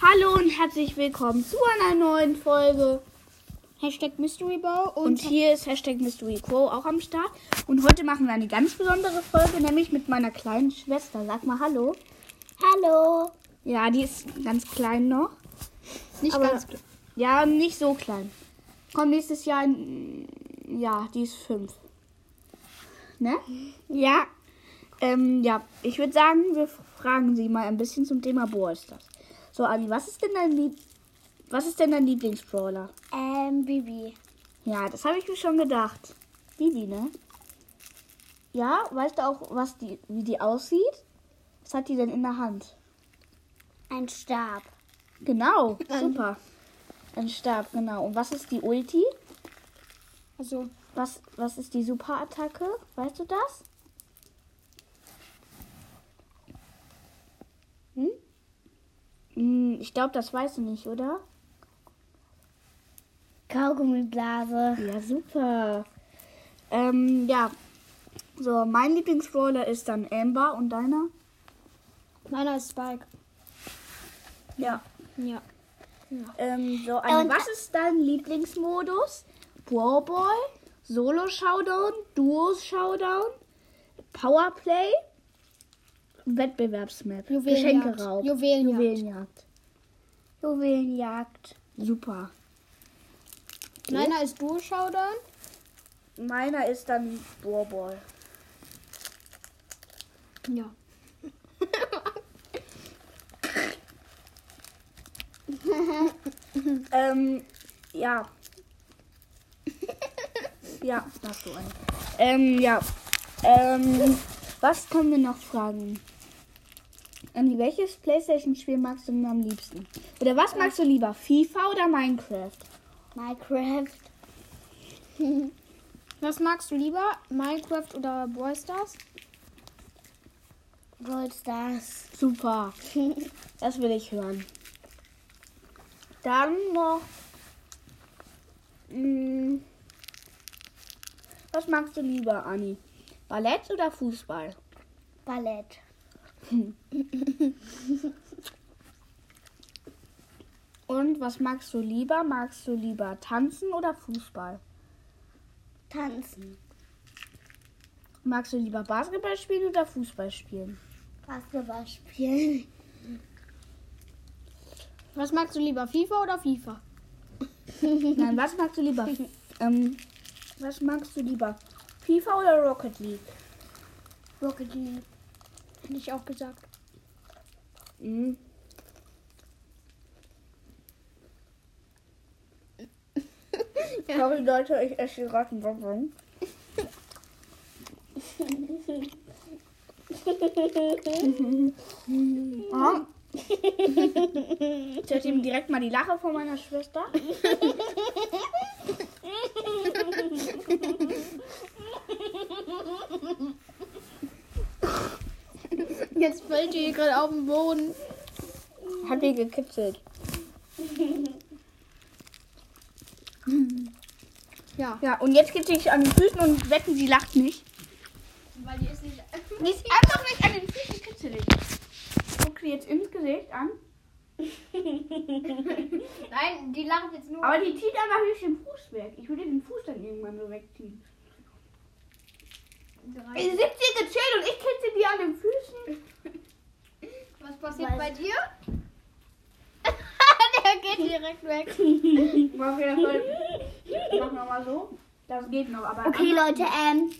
Hallo und herzlich willkommen zu einer neuen Folge. Hashtag Mystery Bow Und und, hier ist Hashtag Mystery Crow auch am Start. Und heute machen wir eine ganz besondere Folge, nämlich mit meiner kleinen Schwester. Sag mal Hallo. Hallo. Ja, die ist ganz klein noch. Nicht Aber- ganz klar. Ja, nicht so klein. Kommt nächstes Jahr, in, ja, die ist fünf. Ne? Ja. Ähm, ja, ich würde sagen, wir fragen sie mal ein bisschen zum Thema Brawl Stars. So, Ali, was ist denn dein Lieb was ist denn dein Lieblingsbrawler? Ähm, Bibi. Ja, das habe ich mir schon gedacht. Bibi, ne? Ja, weißt du auch, was die, wie die aussieht? Was hat die denn in der Hand? Ein Stab. Genau, super. Ein Stab, genau. Und was ist die Ulti? Also, Was, was ist die Superattacke? Weißt du das? Hm? Hm, ich glaube, das weißt du nicht, oder? Kaugummiblase. Ja, super. Ähm, ja. So, mein Lieblingsbrawler ist dann Amber und deiner? Meiner ist Spike. Ja. Ja. Ähm, so, Und- was ist dein Lieblingsmodus? Brawl Ball, Solo Showdown, Duos Showdown, Powerplay, Wettbewerbsmap, Juwelenjagd. Geschenkeraub, Juwelenjagd. Juwelenjagd. Juwelenjagd. Super. Meiner ist Duo Showdown. Meiner ist dann Brawl Ball. Ja. Ähm, ja. Ja, hast du einen. Ähm, ja. Ähm, was können wir noch fragen? Anni, welches Playstation-Spiel magst du am liebsten? Oder was magst du lieber? FIFA oder Minecraft? Minecraft. Was magst du lieber? Minecraft oder Brawl Stars? Brawl Stars. Super. Das will ich hören. Dann noch. Mh, was magst du lieber, Anni? Ballett oder Fußball? Ballett. Und was magst du lieber? Magst du lieber tanzen oder Fußball? Tanzen. Magst du lieber Basketball spielen oder Fußball spielen? Basketball spielen. Was magst du lieber, FIFA oder FIFA? Nein, was magst du lieber? ähm, was magst du lieber? FIFA oder Rocket League? Rocket League. Hätte ich auch gesagt. Mhm. Sorry Leute, ich esse gerade einen Bonbon. Ah. Ich hätte ihm direkt mal die Lache von meiner Schwester. Jetzt fällt die gerade auf den Boden. Hat die gekitzelt. Ja. Ja, und jetzt gibt sie sich an den Füßen und wetten, sie lacht nicht. Weil die ist nicht. Die ist einfach nicht an den Füßen kitzelig. Guck sie jetzt ins Gesicht an. Nein, die lacht jetzt nur. Aber die zieht einfach nicht den Fuß weg. Ich würde den Fuß dann irgendwann so wegziehen. Drei. 17 gezählt und ich kitzel die an den Füßen. Was passiert Weiß- bei dir? Der geht direkt weg. Mach nochmal so. Das geht noch, aber. Okay, Leute, ähm,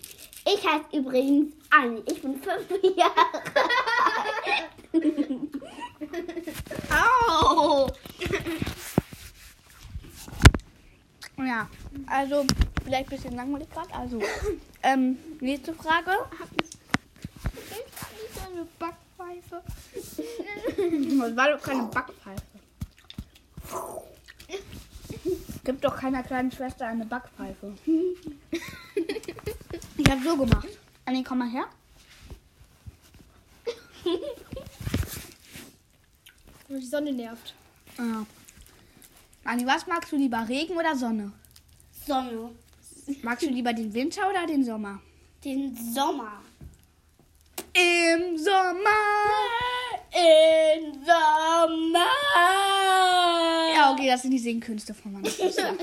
ich heiße übrigens Anni. Ich bin fünf Jahre. Au! Ja, also vielleicht ein bisschen langweilig gerade. Also, ähm, nächste Frage. Eine Backpfeife. Das war doch keine Backpfeife. Gibt doch keiner kleinen Schwester eine Backpfeife. Ich hab so gemacht. Anni, komm mal her. Die Sonne nervt. Ja. Anni, was magst du lieber, Regen oder Sonne? Sonne. Magst du lieber den Winter oder den Sommer? Den Sommer. Im Sommer. In Sommer. Ja, okay, das sind die Singkünste von meiner Schwester.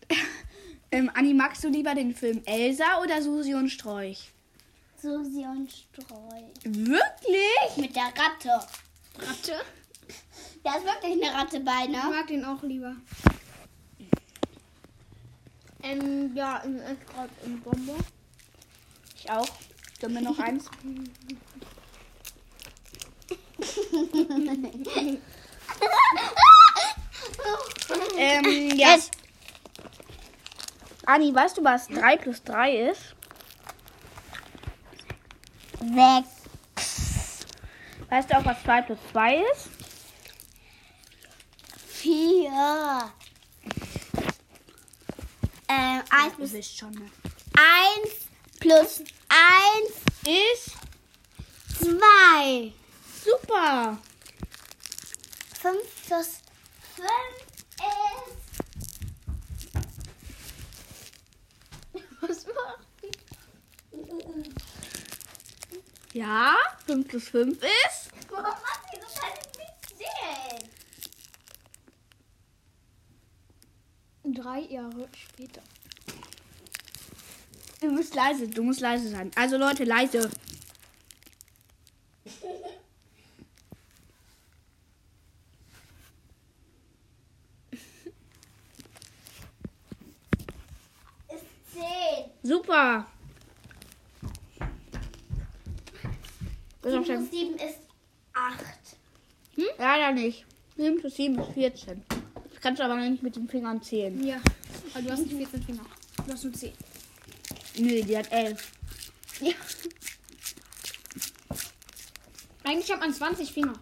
ähm, Anni, magst du lieber den Film Elsa oder Susi und Strolch? Susi und Streu. Wirklich? Mit der Ratte. Ratte. Da ist wirklich eine Ratte bei, Ich ne? mag den auch lieber. Ähm, ja, im gerade im Bonbon. Ich auch. Gib mir noch eins. ähm, ja. Yes. Anni, weißt du, was 3 plus 3 ist? Sechs. Weißt du auch, was 2 plus 2 ist? Vier. Ähm, eins Du plus schon, ne? eins plus eins Ist zwei. super. Fünf plus fünf ist. Was macht Ja, 5 plus 5 ist. Warum macht die so kann ich nicht sehen? Drei Jahre später. Du musst leise, du musst leise sein. Also Leute, leise. Ist zehn. Super. Sieben plus sieben ist acht. Hm? Leider nicht. 7 plus 7 ist 14. Das kannst du aber nicht mit den Fingern zählen. Ja. Aber du hast nicht 14 Finger. Du hast nur 10. Nö, die hat 11. Ja. Eigentlich hat man 20 Finger.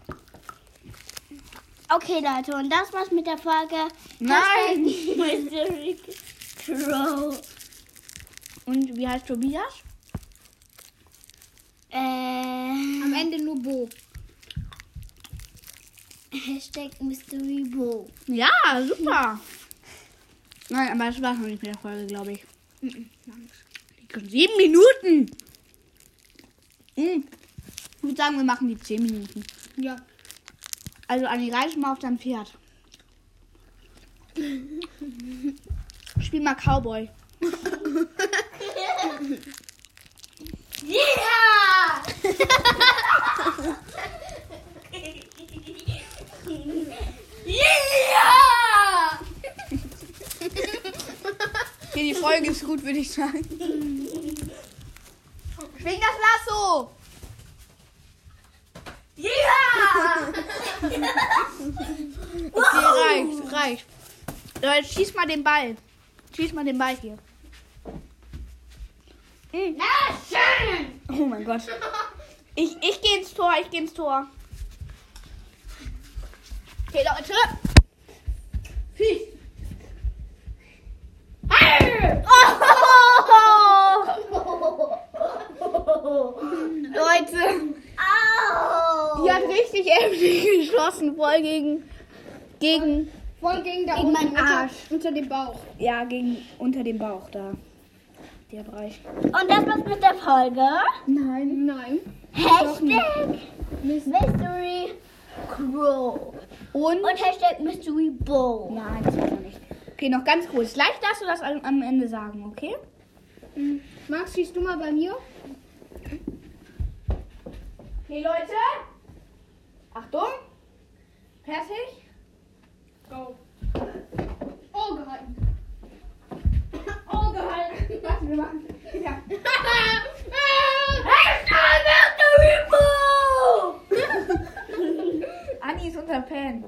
Okay, Leute, und das war's mit der Folge. Nein! Mystery Crow. Und wie heißt Tobias? Äh, Am Ende nur Bo. Hashtag Mystery Bo. Ja, super. Nein, aber das war's noch nicht mit der Folge, glaube ich. Mhm, nix. Die Sieben Minuten! Hm. Ich würde sagen, wir machen die 10 Minuten. Ja. Also Anni, reich mal auf dein Pferd. Spiel mal Cowboy. Yeah! yeah! Hier, die Folge ist gut, würde ich sagen. Schwing das Lasso! Yeah! Okay, reicht, reicht. Leute, schieß mal den Ball. Schieß mal den Ball hier. Hm. Na schön! Oh mein Gott. Ich, ich gehe ins Tor, ich gehe ins Tor. Okay, Leute. Schieß. Leute, Au! die hat richtig heftig geschossen, voll gegen, gegen, Voll gegen da Gegen unten meinen unter, Arsch. unter dem Bauch. ja, gegen, unter dem Bauch da. Der Bereich. Und das war's mit der Folge. Nein. Nein. Hashtag Mystery Crow. Und? Und Hashtag Mystery Bo. Nein, das war noch nicht. Okay, noch ganz kurz. Gleich darfst du das am Ende sagen, okay? Max, schießt du mal bei mir? Okay, Leute. Achtung. Fertig. Go. Oh, gehalten. Oh, gehalten. Warte, wir machen. Ja. Anni ist unser Fan.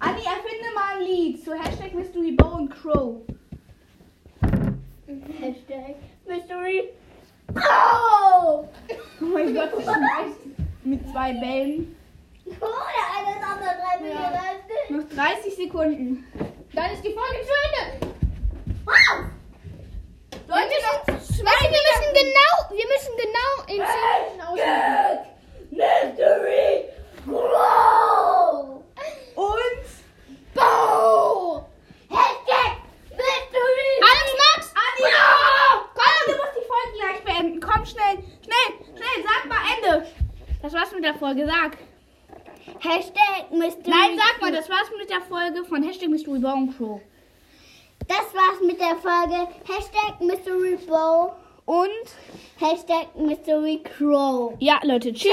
Anni, erfinde mal ein Lied zu Hashtag Mystery Bow und Crow. Hashtag Mystery Bo. Oh mein Gott, das schmeißt mit zwei Bällen. Oder alles andere drei Millionen. Noch 30 Sekunden. Dann ist die Folge zu Ende. Wow! Leute, noch Nein, wir müssen genau, wir müssen genau in 10 Minuten ausmachen. Mystery Crow. Und Bo! Hashtag Mystery Alex, Max! Anni, Ja! komm, du musst die Folge gleich beenden. Komm, schnell, schnell, schnell, sag mal Ende. Das war's mit der Folge, sag. Hashtag Mystery Nein, sag mal, das war's mit der Folge von Hashtag Mystery Bone Crow. Das war's mit der Folge. Hashtag Mystery Bow. Und Hashtag Mystery Crow. ja, Leute, tschüss.